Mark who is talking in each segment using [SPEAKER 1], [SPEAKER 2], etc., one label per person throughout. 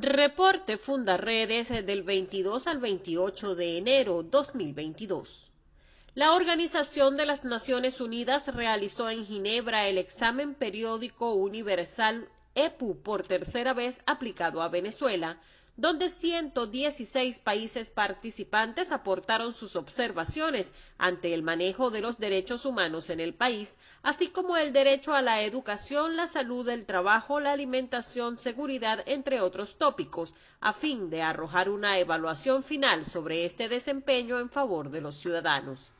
[SPEAKER 1] Reporte Fundaredes del 22 al 28 de enero 2022. La Organización de las Naciones Unidas realizó en Ginebra el examen periódico universal EPU por tercera vez aplicado a Venezuela, donde 116 países participantes aportaron sus observaciones ante el manejo de los derechos humanos en el país, así como el derecho a la educación, la salud, el trabajo, la alimentación, seguridad, entre otros tópicos, a fin de arrojar una evaluación final sobre este desempeño en favor de los ciudadanos.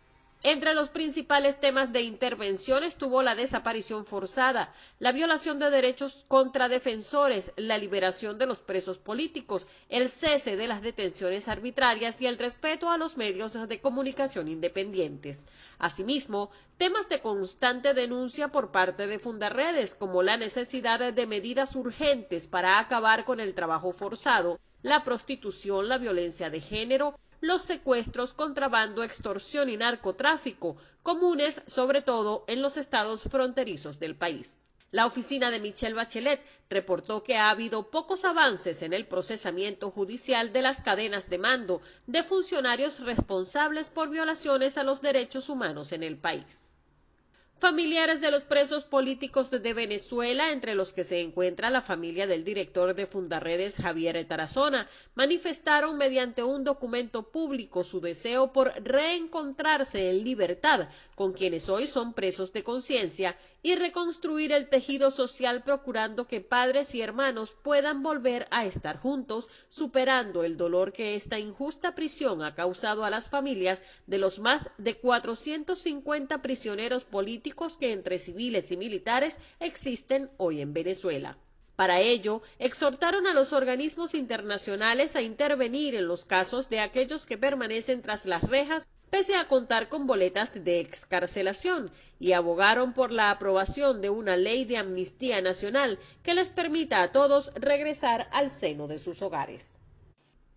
[SPEAKER 1] Entre los principales temas de intervención estuvo la desaparición forzada, la violación de derechos contra defensores, la liberación de los presos políticos, el cese de las detenciones arbitrarias y el respeto a los medios de comunicación independientes. Asimismo, temas de constante denuncia por parte de Fundarredes, como la necesidad de medidas urgentes para acabar con el trabajo forzado, la prostitución, la violencia de género, los secuestros, contrabando, extorsión y narcotráfico, comunes sobre todo en los estados fronterizos del país. La oficina de Michelle Bachelet reportó que ha habido pocos avances en el procesamiento judicial de las cadenas de mando de funcionarios responsables por violaciones a los derechos humanos en el país. Familiares de los presos políticos de Venezuela, entre los que se encuentra la familia del director de Fundarredes Javier Tarazona, manifestaron mediante un documento público su deseo por reencontrarse en libertad con quienes hoy son presos de conciencia y reconstruir el tejido social procurando que padres y hermanos puedan volver a estar juntos, superando el dolor que esta injusta prisión ha causado a las familias de los más de 450 prisioneros políticos que entre civiles y militares existen hoy en Venezuela. Para ello, exhortaron a los organismos internacionales a intervenir en los casos de aquellos que permanecen tras las rejas pese a contar con boletas de excarcelación, y abogaron por la aprobación de una ley de amnistía nacional que les permita a todos regresar al seno de sus hogares.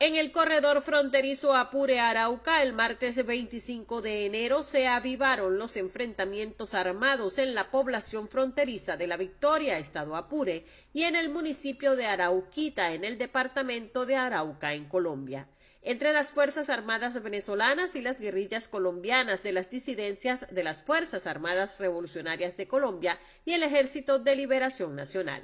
[SPEAKER 1] En el corredor fronterizo Apure-Arauca, el martes 25 de enero se avivaron los enfrentamientos armados en la población fronteriza de La Victoria, estado Apure, y en el municipio de Arauquita, en el departamento de Arauca, en Colombia entre las Fuerzas Armadas venezolanas y las guerrillas colombianas de las disidencias de las Fuerzas Armadas Revolucionarias de Colombia y el Ejército de Liberación Nacional.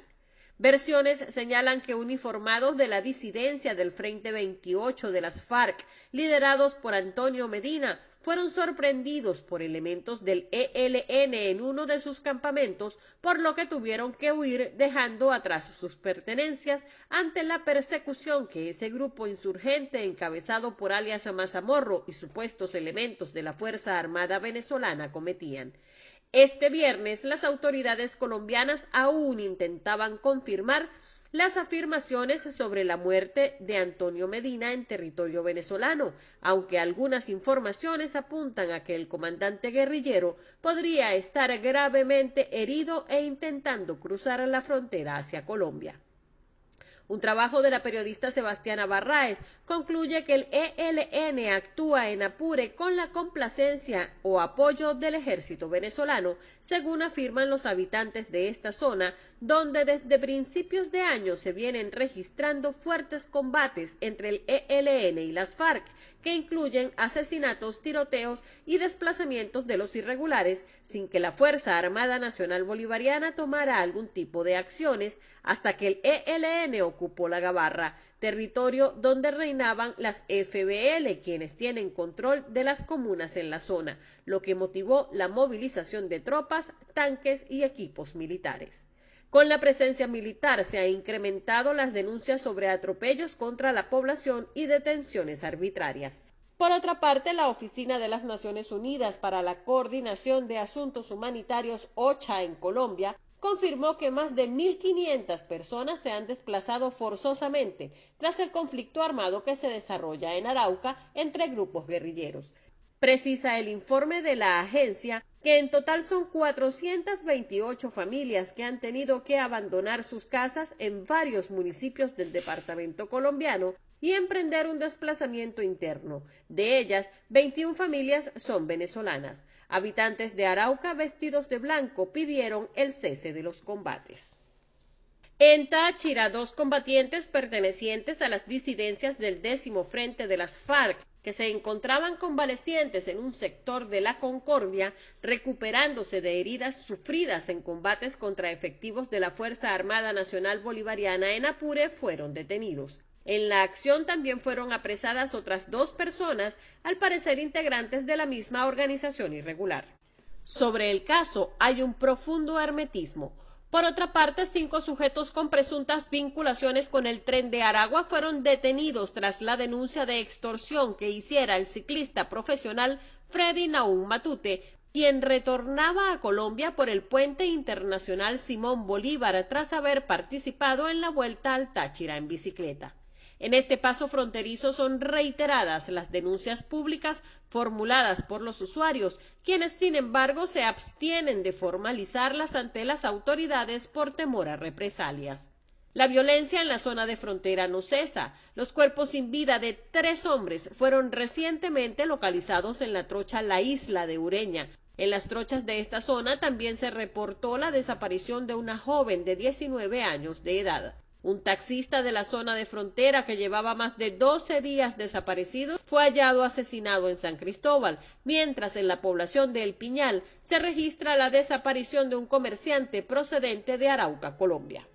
[SPEAKER 1] Versiones señalan que uniformados de la disidencia del Frente 28 de las FARC, liderados por Antonio Medina, fueron sorprendidos por elementos del ELN en uno de sus campamentos, por lo que tuvieron que huir dejando atrás sus pertenencias ante la persecución que ese grupo insurgente encabezado por alias Mazamorro y supuestos elementos de la Fuerza Armada venezolana cometían. Este viernes las autoridades colombianas aún intentaban confirmar las afirmaciones sobre la muerte de Antonio Medina en territorio venezolano, aunque algunas informaciones apuntan a que el comandante guerrillero podría estar gravemente herido e intentando cruzar la frontera hacia Colombia. Un trabajo de la periodista Sebastiana Barraez concluye que el ELN actúa en Apure con la complacencia o apoyo del ejército venezolano, según afirman los habitantes de esta zona, donde desde principios de año se vienen registrando fuertes combates entre el ELN y las FARC, que incluyen asesinatos, tiroteos y desplazamientos de los irregulares, sin que la Fuerza Armada Nacional Bolivariana tomara algún tipo de acciones, hasta que el ELN ocupó la Gabarra, territorio donde reinaban las FBL, quienes tienen control de las comunas en la zona, lo que motivó la movilización de tropas, tanques y equipos militares. Con la presencia militar se han incrementado las denuncias sobre atropellos contra la población y detenciones arbitrarias. Por otra parte, la Oficina de las Naciones Unidas para la Coordinación de Asuntos Humanitarios OCHA en Colombia confirmó que más de 1.500 personas se han desplazado forzosamente tras el conflicto armado que se desarrolla en Arauca entre grupos guerrilleros. Precisa el informe de la agencia que en total son 428 familias que han tenido que abandonar sus casas en varios municipios del departamento colombiano y emprender un desplazamiento interno. De ellas, 21 familias son venezolanas. Habitantes de Arauca vestidos de blanco pidieron el cese de los combates. En Táchira, dos combatientes pertenecientes a las disidencias del décimo frente de las FARC que se encontraban convalecientes en un sector de la Concordia, recuperándose de heridas sufridas en combates contra efectivos de la Fuerza Armada Nacional Bolivariana en Apure, fueron detenidos. En la acción también fueron apresadas otras dos personas, al parecer integrantes de la misma organización irregular. Sobre el caso hay un profundo hermetismo. Por otra parte, cinco sujetos con presuntas vinculaciones con el tren de Aragua fueron detenidos tras la denuncia de extorsión que hiciera el ciclista profesional Freddy Naum Matute, quien retornaba a Colombia por el puente internacional Simón Bolívar tras haber participado en la vuelta al Táchira en bicicleta. En este paso fronterizo son reiteradas las denuncias públicas formuladas por los usuarios, quienes sin embargo se abstienen de formalizarlas ante las autoridades por temor a represalias. La violencia en la zona de frontera no cesa. Los cuerpos sin vida de tres hombres fueron recientemente localizados en la trocha La Isla de Ureña. En las trochas de esta zona también se reportó la desaparición de una joven de 19 años de edad. Un taxista de la zona de frontera que llevaba más de 12 días desaparecido fue hallado asesinado en San Cristóbal, mientras en la población de El Piñal se registra la desaparición de un comerciante procedente de Arauca, Colombia.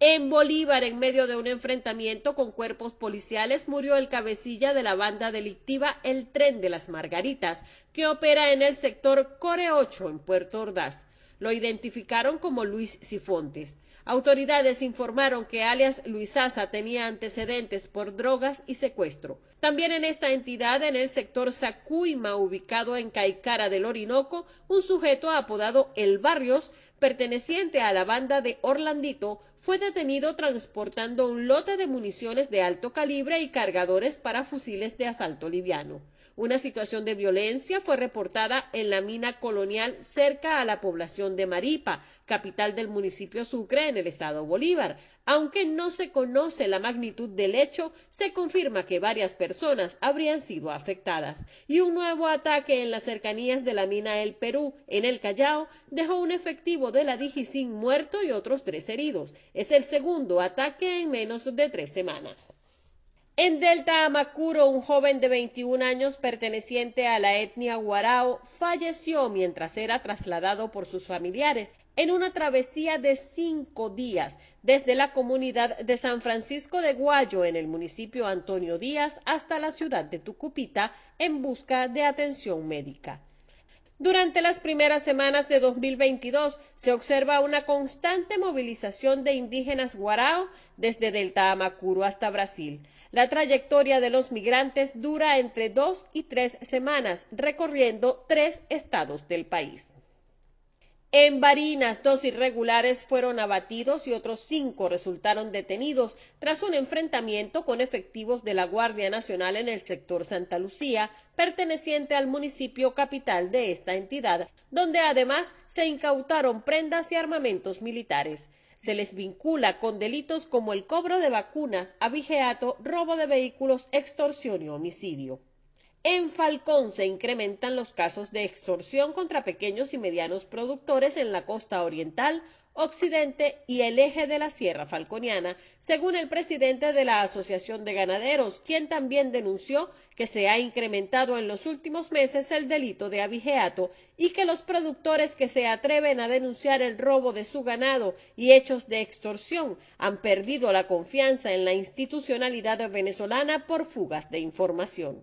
[SPEAKER 1] En Bolívar, en medio de un enfrentamiento con cuerpos policiales, murió el cabecilla de la banda delictiva El Tren de las Margaritas, que opera en el sector Core 8 en Puerto Ordaz. Lo identificaron como Luis Sifontes. Autoridades informaron que alias Luis Asa tenía antecedentes por drogas y secuestro. También en esta entidad, en el sector Sacuima, ubicado en Caicara del Orinoco, un sujeto apodado El Barrios, perteneciente a la banda de Orlandito, fue detenido transportando un lote de municiones de alto calibre y cargadores para fusiles de asalto liviano. Una situación de violencia fue reportada en la mina colonial cerca a la población de Maripa, capital del municipio Sucre en el estado Bolívar. Aunque no se conoce la magnitud del hecho, se confirma que varias personas habrían sido afectadas. Y un nuevo ataque en las cercanías de la mina El Perú, en el Callao, dejó un efectivo de la Dijicin muerto y otros tres heridos. Es el segundo ataque en menos de tres semanas. En Delta Amacuro, un joven de 21 años perteneciente a la etnia Guarao falleció mientras era trasladado por sus familiares en una travesía de cinco días desde la comunidad de San Francisco de Guayo en el municipio Antonio Díaz hasta la ciudad de Tucupita en busca de atención médica. Durante las primeras semanas de 2022 se observa una constante movilización de indígenas guarao desde Delta Amacuro hasta Brasil. La trayectoria de los migrantes dura entre dos y tres semanas, recorriendo tres estados del país. En Barinas, dos irregulares fueron abatidos y otros cinco resultaron detenidos tras un enfrentamiento con efectivos de la Guardia Nacional en el sector Santa Lucía, perteneciente al municipio capital de esta entidad, donde además se incautaron prendas y armamentos militares. Se les vincula con delitos como el cobro de vacunas, abigeato, robo de vehículos, extorsión y homicidio. En Falcón se incrementan los casos de extorsión contra pequeños y medianos productores en la costa oriental, occidente y el eje de la Sierra Falconiana, según el presidente de la Asociación de Ganaderos, quien también denunció que se ha incrementado en los últimos meses el delito de abigeato y que los productores que se atreven a denunciar el robo de su ganado y hechos de extorsión han perdido la confianza en la institucionalidad venezolana por fugas de información.